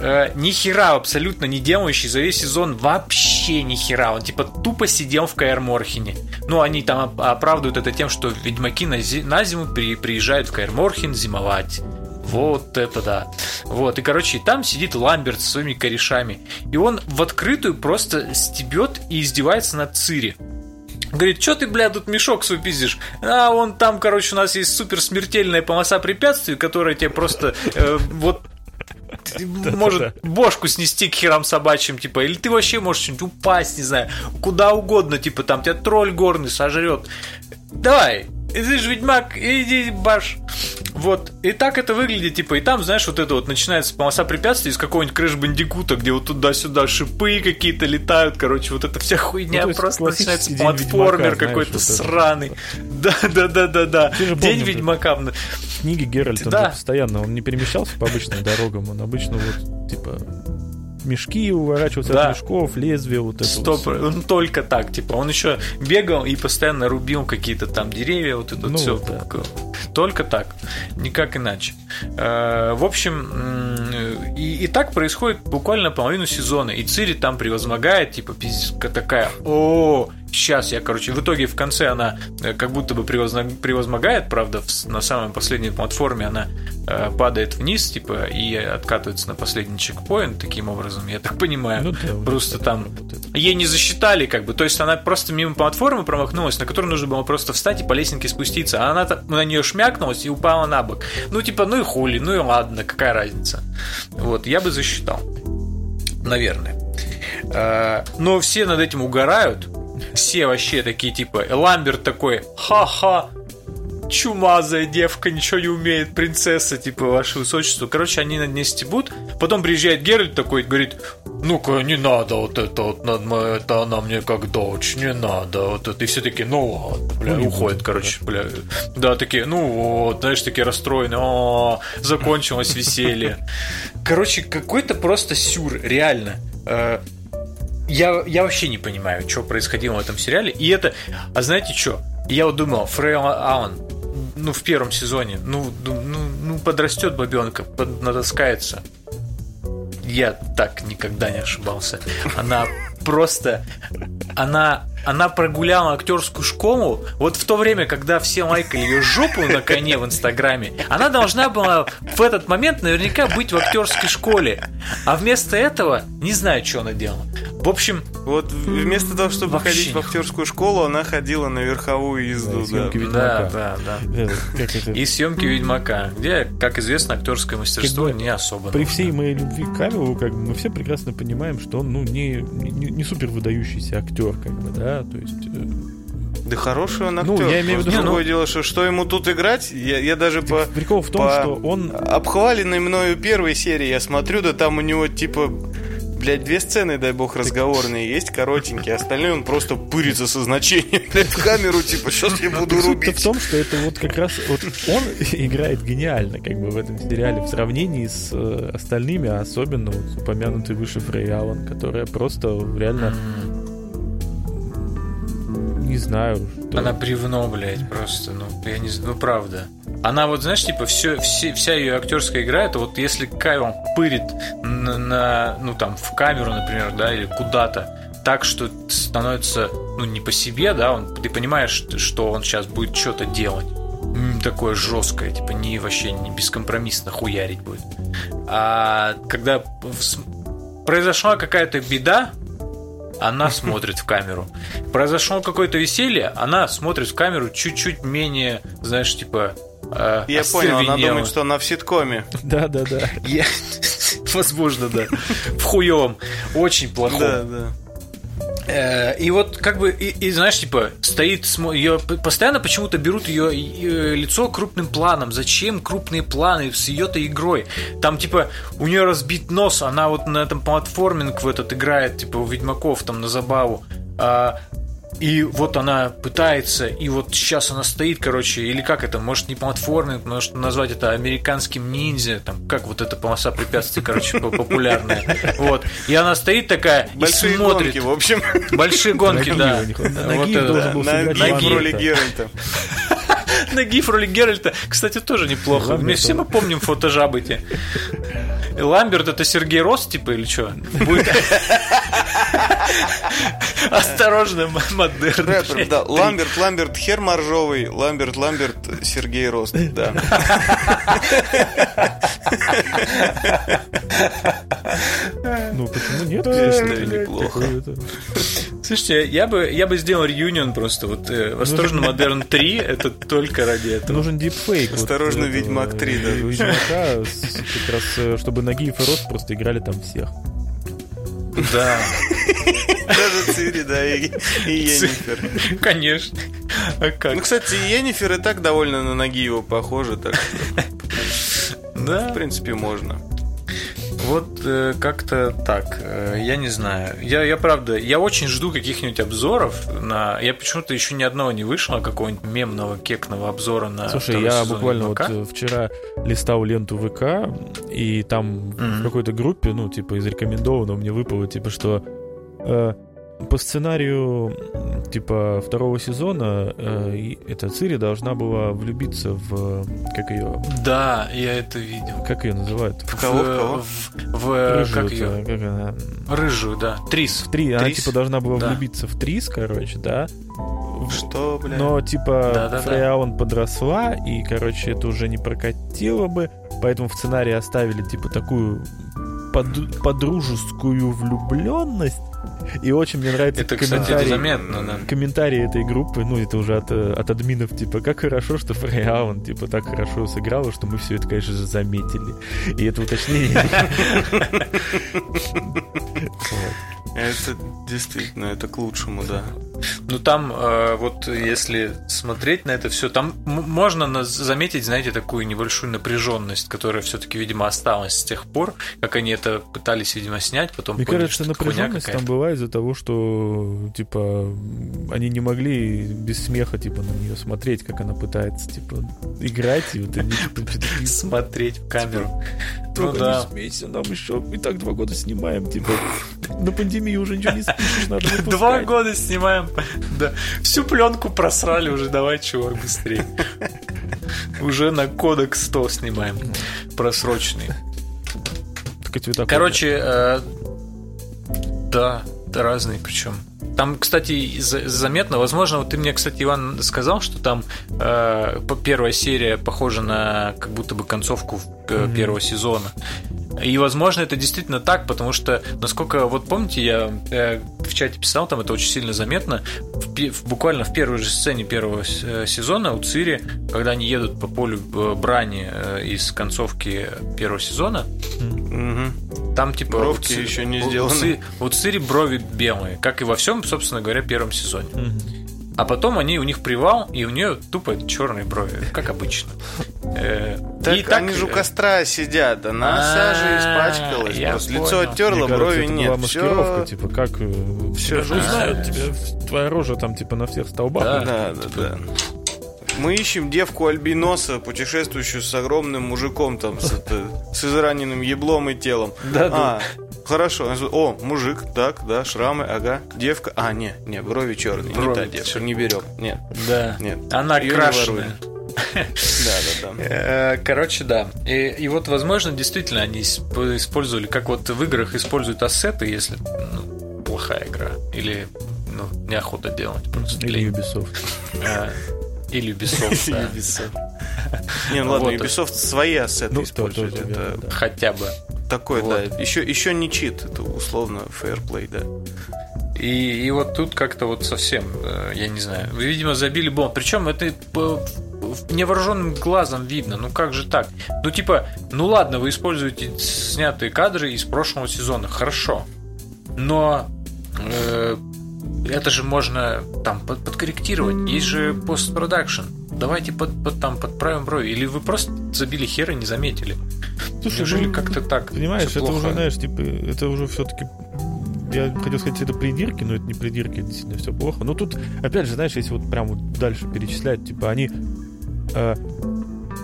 э, ни хера абсолютно не делающий за весь сезон вообще ни хера. Он типа тупо сидел в Каэр Морхене. Ну, они там оправдывают это тем, что ведьмаки на, зи- на зиму при- приезжают в Каэр Морхен зимовать. Вот это да. Вот, и, короче, там сидит Ламберт со своими корешами. И он в открытую просто стебет и издевается над Цири. Говорит, что ты, бля, тут мешок свой пиздишь? А, он там, короче, у нас есть супер смертельная полоса препятствий, которая тебе просто э, вот может бошку снести к херам собачьим, типа, или ты вообще можешь что-нибудь упасть, не знаю, куда угодно, типа, там тебя тролль горный сожрет. Давай, ты же ведьмак, иди баш. Вот. И так это выглядит, типа, и там, знаешь, вот это вот начинается полоса препятствий из какого-нибудь крыш бандикута, где вот туда-сюда шипы какие-то летают, короче, вот эта вся хуйня ну, просто начинается платформер какой-то вот сраный. Да, да, да, да, да. День Ведьмака. В книге Геральта да. постоянно, он не перемещался по обычным дорогам, он обычно вот, типа, мешки, уворачиваться да. от мешков, лезвия, вот это Стоп, вот он только так, типа, он еще бегал и постоянно рубил какие-то там деревья, вот это ну, все. Да. Только так, никак иначе. Э, в общем, и, и так происходит буквально половину сезона, и Цири там превозмогает, типа, пиздец, такая, о, сейчас я, короче, в итоге в конце она э, как будто бы превозмогает, правда, на самой последней платформе она э, падает вниз, типа, и откатывается на последний чекпоинт таким образом, я так понимаю. Ну, да, просто там ей не засчитали, как бы, то есть она просто мимо платформы промахнулась, на которую нужно было просто встать и по лестнике спуститься, а она на нее шмякнулась и упала на бок. Ну, типа, ну и хули, ну и ладно, какая разница. Вот, я бы засчитал. Наверное. Э, но все над этим угорают, все вообще такие, типа, Ламберт такой, ха-ха, чумазая девка, ничего не умеет, принцесса, типа, ваше высочество. Короче, они над ней стебут. Потом приезжает Геральт такой, говорит, ну-ка, не надо вот это вот, это она мне как дочь, не надо вот это. И все таки ну ладно, бля, ну, уходят, короче, бля. Да, такие, ну вот, знаешь, такие расстроенные, о, закончилось веселье. Короче, какой-то просто сюр, реально. Я, я вообще не понимаю, что происходило в этом сериале. И это... А знаете что? Я вот думал, Фрейл Аллен, ну, в первом сезоне, ну, ну, ну подрастет бабенка, натаскается. Я так никогда не ошибался. Она просто... Она, она прогуляла актерскую школу. Вот в то время, когда все лайкали ее жопу на коне в Инстаграме, она должна была в этот момент наверняка быть в актерской школе. А вместо этого не знаю, что она делала. В общем... Вот вместо того, чтобы ходить в актерскую школу, она ходила на верховую езду. Да, да, да, да. да. И съемки Ведьмака, где, как известно, актерское мастерство не особо. При всей моей любви к Камилу, как бы, мы все прекрасно понимаем, что он ну, не, не, не супер выдающийся актер, как бы, да, то есть... Э, да хороший он актер. Ну, я имею в виду, другое ну, дело, что что ему тут играть, я, я даже по... Прикол в том, по что он... Обхваленной мною первой серии я смотрю, да там у него, типа, блядь, две сцены, дай бог, разговорные есть, коротенькие, остальные он просто пырится со значением, блядь, в камеру, типа, сейчас я буду рубить. в том, что это вот как раз, вот он играет гениально, как бы, в этом сериале, в сравнении с э, остальными, а особенно вот упомянутый выше Фрей Аллен, которая просто реально знаю. Что... Она бревно, блядь, просто, ну, я не знаю, ну, правда. Она вот, знаешь, типа, все, все, вся ее актерская игра, это вот если Кайван пырит на, на, ну, там, в камеру, например, да, или куда-то, так, что становится, ну, не по себе, да, он, ты понимаешь, что он сейчас будет что-то делать. Такое жесткое, типа, не вообще не бескомпромиссно хуярить будет. А когда произошла какая-то беда, она смотрит в камеру. Произошло какое-то веселье, она смотрит в камеру чуть-чуть менее, знаешь, типа... Э, Я понял, она думает, что она в ситкоме. Да-да-да. Возможно, да. В хуевом. Очень плохом. Да, да. Э, и вот как бы, и, и знаешь, типа, стоит, ее постоянно почему-то берут ее, лицо крупным планом. Зачем крупные планы с ее-то игрой? Там, типа, у нее разбит нос, она вот на этом платформинг в этот играет, типа, у Ведьмаков там на забаву. А, и вот она пытается, и вот сейчас она стоит, короче, или как это, может не платформинг, может назвать это американским ниндзя, там, как вот эта полоса препятствий, короче, популярная. Вот. И она стоит такая Большие и смотрит. гонки, в общем. Большие гонки, да. Ноги должен был сыграть в роли Геральта. На гиф роли Геральта, кстати, тоже неплохо. Мы все мы помним фотожабы эти. Ламберт это Сергей Рос, типа, или что? Будет... Осторожно, модерн. Рэпер, да. Ламберт, Ламберт, хер моржовый. Ламберт, Ламберт, Сергей Рост, да. Ну, почему нет? Это неплохо. Слушайте, я бы, я бы сделал реюнион просто. Вот э, «Осторожно, Модерн 3» — это только ради этого. Нужен дипфейк. «Осторожно, вот, Ведьмак 3», да. Ведьмака, как раз, э, чтобы Нагиев и Рост просто играли там всех. Да. Даже Цири, да, и, и Енифер. Конечно. А как? Ну, кстати, Енифер и так довольно на ноги его похожа, так что... Да. В принципе, можно. Вот э, как-то так. Э, я не знаю. Я, я правда, я очень жду каких-нибудь обзоров на. Я почему-то еще ни одного не вышло, какого-нибудь мемного кекного обзора на. Слушай, я буквально ВК. вот э, вчера листал ленту ВК, и там mm-hmm. в какой-то группе, ну, типа, из рекомендованного мне выпало, типа, что э, по сценарию типа второго сезона э, эта Цири должна была влюбиться в как ее? Да, я это видел. Как ее называют? В кого? В, кого? в, в рыжую, как ее? Как она? Рыжую, да. Трис. В три. Трис? Она типа должна была да. влюбиться в Трис, короче, да. Что, блядь? Но типа да, да, Фреяун да. подросла и, короче, это уже не прокатило бы, поэтому в сценарии оставили типа такую под, подружескую влюбленность и очень мне нравится это, комментарий, кстати, это заметно, да. комментарии этой группы, ну, это уже от, от админов, типа, как хорошо, что Фрейаун, типа, так хорошо сыграла, что мы все это, конечно же, заметили. И это уточнение. Это действительно, это к лучшему, да. Ну там, э, вот если смотреть на это все, там можно заметить, знаете, такую небольшую напряженность, которая все-таки, видимо, осталась с тех пор, как они это пытались, видимо, снять, потом Мне поняли, кажется, напряженность там была из-за того, что, типа, они не могли без смеха, типа, на нее смотреть, как она пытается, типа, играть, и вот они, типа, смотреть в камеру. Ну да. не смейся, нам еще и так два года снимаем, типа, на пандемии уже ничего не спишешь, надо выпускать. Два года снимаем, да. Всю пленку просрали уже, давай, чувак, быстрее. Уже на кодек 100 снимаем. Просроченный. Короче, э, да, разные причем. Там, кстати, заметно, возможно, вот ты мне, кстати, Иван сказал, что там э, первая серия похожа на как будто бы концовку mm-hmm. первого сезона. И, возможно, это действительно так, потому что, насколько, вот помните, я э, в чате писал, там это очень сильно заметно, в, в, буквально в первой же сцене первого э, сезона у Цири, когда они едут по полю э, брани э, из концовки первого сезона, угу. там типа... Бровки у, еще не сделаны. У, у Цири брови белые, как и во всем, собственно говоря, первом сезоне. Угу. А потом они, у них привал, и у нее тупо черные брови, как обычно. Э, так и они же у костра сидят, она саже испачкалась, просто лицо оттерла, брови нет. маскировка, типа, как... Все же знают тебя, твоя рожа там, типа, на всех столбах. Да, да, да. Мы ищем девку альбиноса, путешествующую с огромным мужиком там, с, это, с израненным еблом и телом. Да, а, Хорошо. О, мужик, так, да, шрамы, ага. Девка. А, не, не, брови черные. Брови не та девка, не берем. Нет. Да. Нет. Она Её крашеная. Да, да, да. Э, Короче, да. И, и вот, возможно, действительно они исп- использовали, как вот в играх используют ассеты, если ну, плохая игра. Или ну, неохота делать просто. Или. Ubisoft. Или Ubisoft, да. Не, ну ладно, Вот. Ubisoft свои ассеты Ну, то- использует. тоже это верно, да. Хотя бы. такой, Вот. да. Еще, еще не чит, это условно фейерплей, да. И, и вот тут как-то вот совсем, э, я не знаю, видимо, забили бомб. Причем это по- невооруженным глазом видно. Ну как же так? Ну типа, ну ладно, вы используете снятые кадры из прошлого сезона, хорошо. Но э, это же можно там под- подкорректировать. Есть же постпродакшн. Давайте под, под- там подправим брови. Или вы просто забили хер и не заметили. Слушай, Неужели ну, как-то так? Понимаешь, это плохо? уже, знаешь, типа, это уже все-таки. Я хотел сказать, это придирки, но это не придирки, действительно все плохо. Но тут, опять же, знаешь, если вот прям вот дальше перечислять, типа, они, э,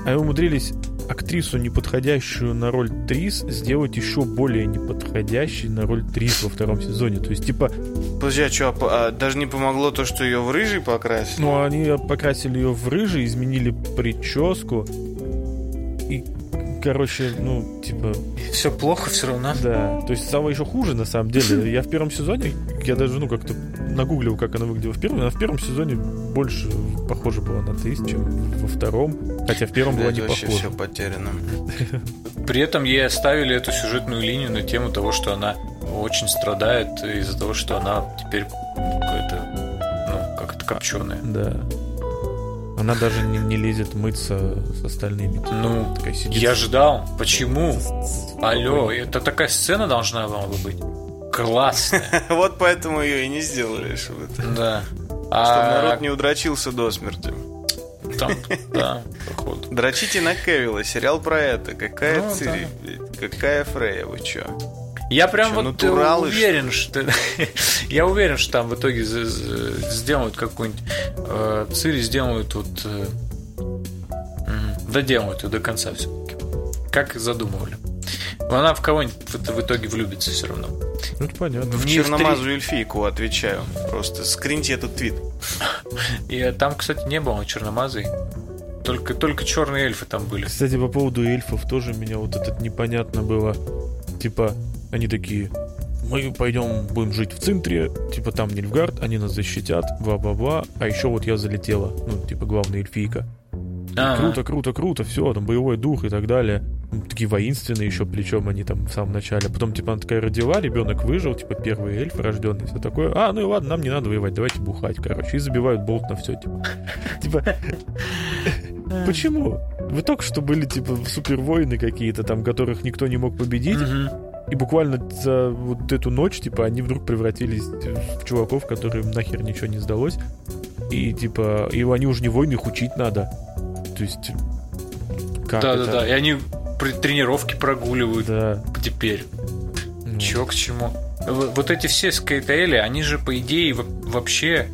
они умудрились актрису, неподходящую на роль Трис, сделать еще более неподходящей на роль Трис во втором сезоне. То есть, типа, Подожди, а что, даже не помогло то, что ее в рыжий покрасили? ну, они покрасили ее в рыжий, изменили прическу. И, короче, ну, типа, Все плохо все равно. Да, то есть самое еще хуже, на самом деле. Я в первом сезоне, я даже, ну, как-то нагуглил, как она выглядела в первом. Она в первом сезоне больше похожа была на Трис, чем во втором. Хотя в первом была не похожа. все потеряно. При этом ей оставили эту сюжетную линию на тему того, что она очень страдает из-за того, что она теперь какая-то, ну, как-то копченая. Да. Она даже не, не лезет мыться с остальными. Типа, Ну, такая сидит. Я ждал. Почему? Алло, это такая сцена должна была бы быть. Классная. Вот поэтому ее и не сделали, чтобы, Да. чтобы А народ не удрочился до смерти. там, да, походу. Дрочите на Кевилла, сериал про это. Какая Ну, Цири, какая Фрея, вы чё? Я прям Чё, вот натуралы, уверен, что я уверен, что там в итоге сделают какую-нибудь э, Цири сделают вот э, доделают ее до конца все-таки, как задумывали. Но она в кого-нибудь в, в итоге влюбится все равно. Ну, это понятно. В Не черномазую эльфийку отвечаю. Просто скриньте этот твит. И э, там, кстати, не было черномазой. Только, только черные эльфы там были. Кстати, по поводу эльфов тоже меня вот этот непонятно было. Типа, они такие, мы пойдем, будем жить в центре, типа там Нильфгард, они нас защитят, бла-бла-бла, а еще вот я залетела, ну, типа главная эльфийка. Ага. Круто, круто, круто, все, там боевой дух и так далее. Такие воинственные еще, причем они там в самом начале. Потом, типа, она такая родила, ребенок выжил, типа, первый эльф рожденный, все такое. А, ну и ладно, нам не надо воевать, давайте бухать, короче. И забивают болт на все, типа. Типа, почему? Вы только что были, типа, супервоины какие-то там, которых никто не мог победить. И буквально за вот эту ночь, типа, они вдруг превратились в чуваков, которым нахер ничего не сдалось. И, типа, и они уже не воины, их учить надо. То есть... Как Да, это? да, да. И они при тренировки прогуливают Да. теперь. Ну, Чё к чему? Вот эти все скейтейлы, они же, по идее, во- вообще...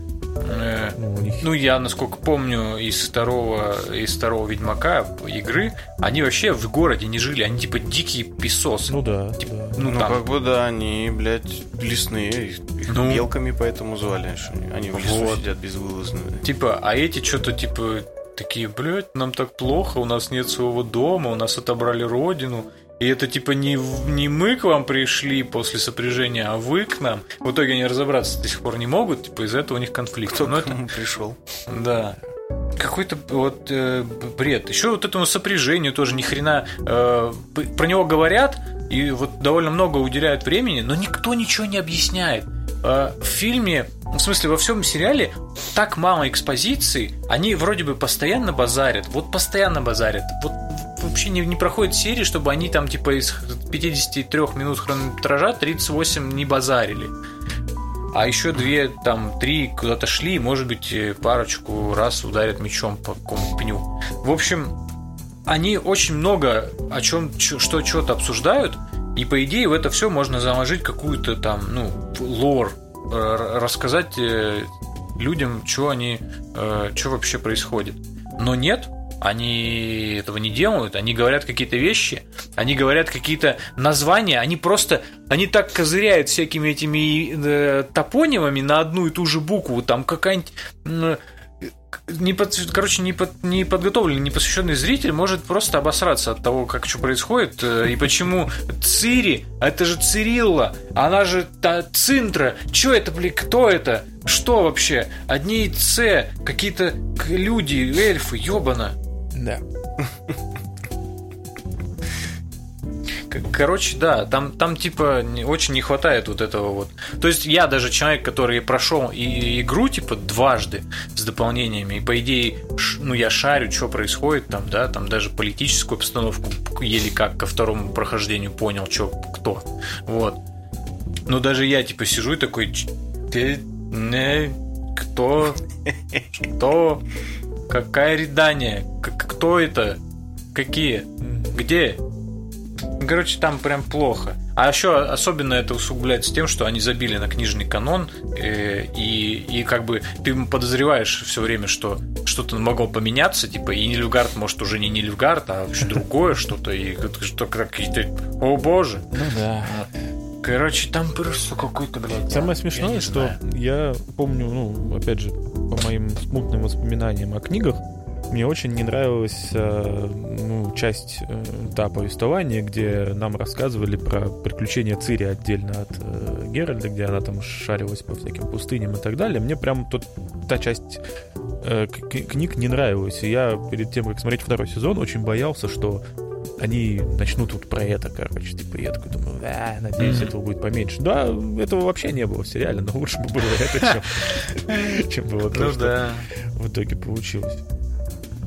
ну, у них... ну, я, насколько помню, из второго, из второго Ведьмака игры, они вообще в городе не жили, они типа дикие песосы. Ну да, Типа, да. ну, Ну, там, как бы да, они, блядь, лесные. Их, их Ну. белками поэтому звали. что они- Они в лесу Вот. сидят безвылазно. типа, а эти что-то типа такие, блядь, нам так плохо, у нас нет своего дома, у нас отобрали родину. И это типа не, не мы к вам пришли после сопряжения, а вы к нам. В итоге они разобраться до сих пор не могут, типа из-за этого у них конфликт. Кто Но к это, кому пришел? Да. Какой-то вот э, бред. Еще вот этому сопряжению тоже ни хрена э, про него говорят и вот довольно много уделяют времени, но никто ничего не объясняет. Э, в фильме, в смысле во всем сериале, так мало экспозиции, они вроде бы постоянно базарят, вот постоянно базарят. Вот вообще не, не проходит серии, чтобы они там типа из 53 минут хронометража 38 не базарили. А еще две, там, три куда-то шли, может быть, э, парочку раз ударят мечом по какому-то пню. В общем, они очень много о чем, что что-то обсуждают, и по идее в это все можно заложить какую-то там, ну, лор, э, рассказать э, людям, что они, что вообще происходит. Но нет, они этого не делают, они говорят какие-то вещи, они говорят какие-то названия, они просто, они так козыряют всякими этими э, топонимами на одну и ту же букву, там какая-нибудь... Э, не под, короче, не, под, не подготовленный, не посвященный зритель может просто обосраться от того, как что происходит, э, и почему Цири, это же Цирилла, она же та, Цинтра, что это, блин, кто это? Что вообще? Одни Ц, какие-то люди, эльфы, ёбана. Да. Короче, да, там, там типа очень не хватает вот этого вот. То есть я даже человек, который прошел и игру типа дважды с дополнениями, и по идее, ну я шарю, что происходит там, да, там даже политическую обстановку еле как ко второму прохождению понял, что кто. Вот. Но даже я типа сижу и такой, ты не кто, что, какая редание, кто это, какие, где, Короче, там прям плохо. А еще особенно это усугубляется тем, что они забили на книжный канон, э, и, и как бы ты подозреваешь все время, что что-то могло поменяться, типа, и Нильфгард может уже не Нильфгард, а вообще другое что-то, и что какие-то... О боже! Ну да. Короче, там просто какой-то, блядь... Самое смешное, я что знаю. я помню, ну, опять же, по моим смутным воспоминаниям о книгах, мне очень не нравилась э, ну, часть э, та повествования, где нам рассказывали про приключения Цири отдельно от э, Геральда, где она там шарилась по всяким пустыням и так далее. Мне прям тот, та часть э, книг не нравилась. И я перед тем, как смотреть второй сезон, очень боялся, что они начнут вот про это, короче, типа, я такой думаю, а, надеюсь, mm-hmm. этого будет поменьше. Да, этого вообще не было в сериале, но лучше бы было это, чем было то, что в итоге получилось.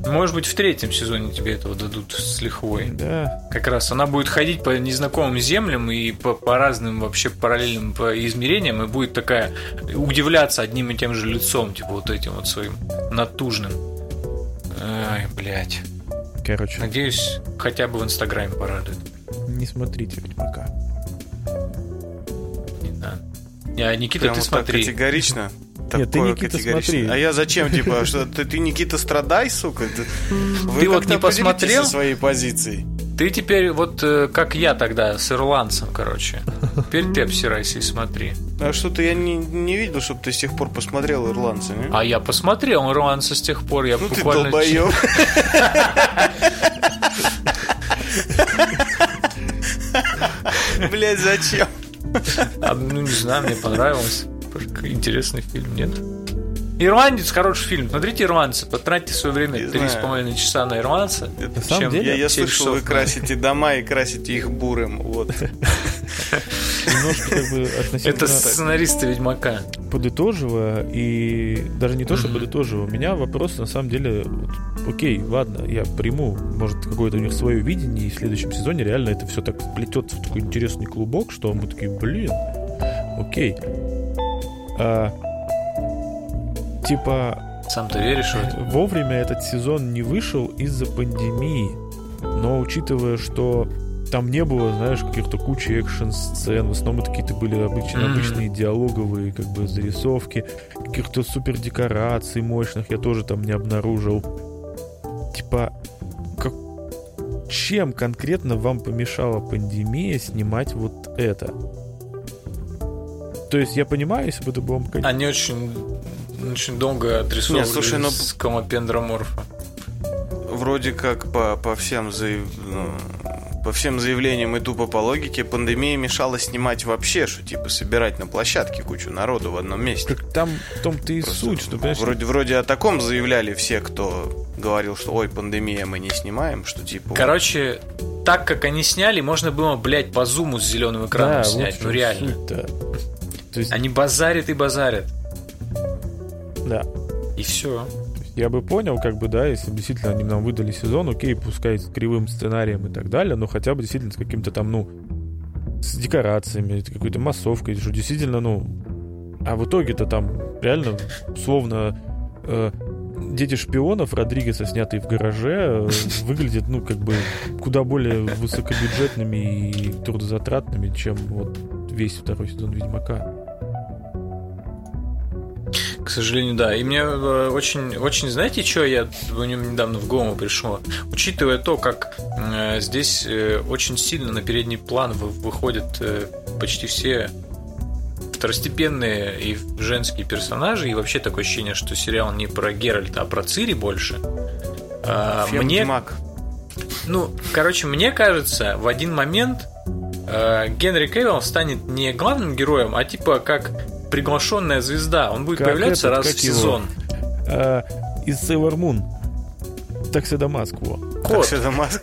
Может быть, в третьем сезоне тебе этого дадут с лихвой. Да. Как раз она будет ходить по незнакомым землям и по, по разным вообще параллельным по измерениям и будет такая удивляться одним и тем же лицом, типа вот этим вот своим натужным. Ай, блядь. Короче. Надеюсь, хотя бы в Инстаграме порадует. Не смотрите Ведьмака. Не надо. А, Никита, Прям ты вот смотри. категорично. Нет, ты, Никита, смотри. А я зачем, типа, что ты, ты Никита, страдай, сука? Ты, вы ты вот не посмотрел? своей позиции. Ты теперь вот э, как я тогда с ирландцем, короче. Теперь ты обсирайся и смотри. А что-то я не, не видел, чтобы ты с тех пор посмотрел ирландца, не? А я посмотрел ирландца с тех пор. Я ну буквально... ты долбоёб. Блять, зачем? А, ну, не знаю, мне понравилось. Интересный фильм, нет? Ирландец хороший фильм. Смотрите ирландцы, потратьте свое время три с половиной часа на ирландца. Это на самом деле, я, я слышал, вы красите дома и красите их бурым. Вот. Немножко как бы относительно... Это сценаристы Ведьмака. Подытоживая, и даже не то, что подытоживая, у меня вопрос на самом деле, вот, окей, ладно, я приму, может, какое-то у них свое видение, и в следующем сезоне реально это все так плетется в такой интересный клубок, что мы такие, блин, окей, а, типа... Сам ты веришь в это? Вовремя этот сезон не вышел из-за пандемии. Но учитывая, что там не было, знаешь, каких-то кучи экшн-сцен, в основном это какие-то были обычные, mm-hmm. обычные диалоговые как бы зарисовки, каких-то супер декораций мощных я тоже там не обнаружил. Типа, как... чем конкретно вам помешала пандемия снимать вот это? То есть я понимаю, если бы это было... Они очень, очень долго отрисовывали Нет, слушай, но... с комопендроморфа. Вроде как по, по всем заяв... Ну, по всем заявлениям и тупо по логике, пандемия мешала снимать вообще, что типа собирать на площадке кучу народу в одном месте. Так там в том-то и Просто суть, что, понимаешь... Вроде, вроде о таком заявляли все, кто говорил, что ой, пандемия, мы не снимаем, что типа... Короче, так как они сняли, можно было, блядь, по зуму с зеленым экраном да, снять, вот ну реально. То есть... Они базарят и базарят. Да. И все. Я бы понял, как бы, да, если действительно они нам выдали сезон, окей, пускай с кривым сценарием и так далее, но хотя бы действительно с каким-то там, ну, с декорациями, какой-то массовкой, что действительно, ну... А в итоге-то там реально, словно э, дети шпионов Родригеса, снятые в гараже, э, выглядят, ну, как бы куда более высокобюджетными и трудозатратными, чем вот весь второй сезон Ведьмака. К сожалению, да. И мне э, очень, очень, знаете, что я в нем недавно в голову пришло? Учитывая то, как э, здесь э, очень сильно на передний план вы, выходят почти все второстепенные и женские персонажи, и вообще такое ощущение, что сериал не про Геральта, а про Цири больше. А, мне, Маг. ну, короче, мне кажется, в один момент Генри Кевилл станет не главным героем, а типа как приглашенная звезда. Он будет Как появляться этот, раз как в его? сезон. А, из Sailor Moon. Такси Дамаск, во. Так Кот. что это Маск?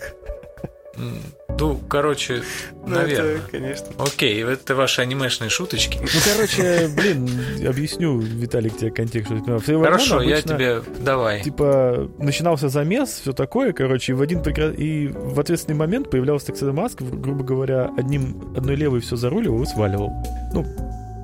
М, Ну, короче, Ну, наверное. это, конечно. Окей, это ваши анимешные шуточки. Ну, короче, блин, объясню, Виталик, тебе контекст. Хорошо, я обычно, тебе... Давай. Типа, начинался замес, все такое, короче, и в один прекра- и в ответственный момент появлялся Такси Маск, грубо говоря, одним, одной левой все заруливал и сваливал. Ну,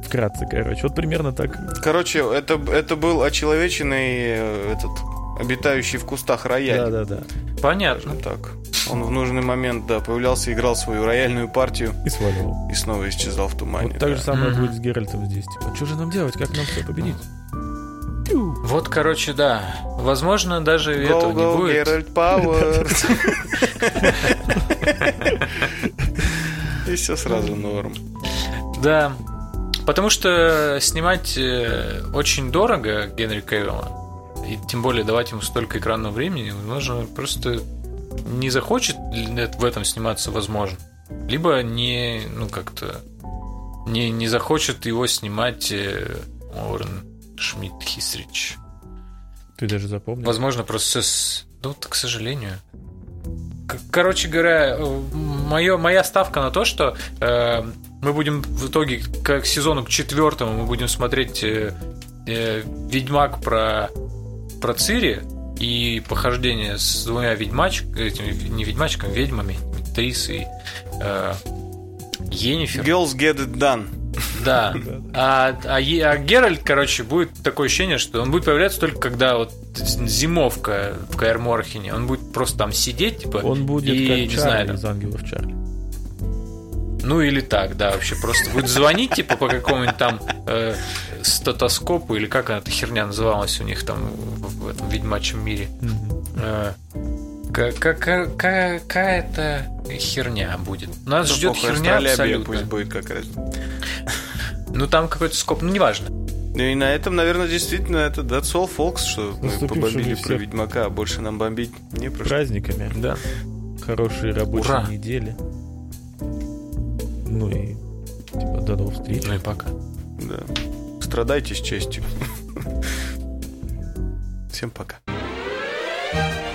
вкратце, короче. Вот примерно так. Короче, это, это был очеловеченный э, этот обитающий в кустах рояль. Да-да-да. Понятно. Ну так. Он в нужный момент, да, появлялся, играл свою рояльную партию И сваливал. и снова исчезал в тумане. Вот так да. же самое Мгм. будет с Геральтом здесь. Типа, что же нам делать? Как нам все победить? Вот, короче, да. Возможно, даже Go, этого не go, будет. Geralt Power. И все сразу норм. Да. Потому что снимать э, очень дорого Генри Кевилла, и тем более давать ему столько экранного времени, возможно, просто не захочет в этом сниматься, возможно. Либо не, ну, как-то не, не захочет его снимать э, Орен Шмидт Хисрич. Ты даже запомнил. Возможно, просто с... Ну, к сожалению. Короче говоря, моё, моя ставка на то, что э, мы будем в итоге к, к сезону к четвертому мы будем смотреть э, э, Ведьмак про, про Цири и похождение с двумя ведьмач, этими, не ведьмачками, ведьмами, Трис и э, Енифер. Girls get it done. Да. А, а, а Геральт, короче, будет такое ощущение, что он будет появляться только когда вот зимовка в Каэр Морхене. Он будет просто там сидеть, типа. Он будет и, как не Чарли знаю, там, из ангелов Чарли. Ну или так, да, вообще просто будет звонить, типа, по какому-нибудь там э, статоскопу, или как эта херня называлась у них там в, в этом ведьмачьем мире. Э, ка- ка- ка- ка- Какая-то херня будет. Нас ждет Похуй, херня абсолютно. пусть будет как раз. Ну там какой-то скоп, ну неважно. Ну и на этом, наверное, действительно это That's all, folks, что мы побомбили про. Ведьмака, а больше нам бомбить не про. Праздниками. Да. Хорошие рабочие Ура. недели. Ну и типа до новых встреч. Ну и пока. Да. Страдайте с честью. Всем пока. Thank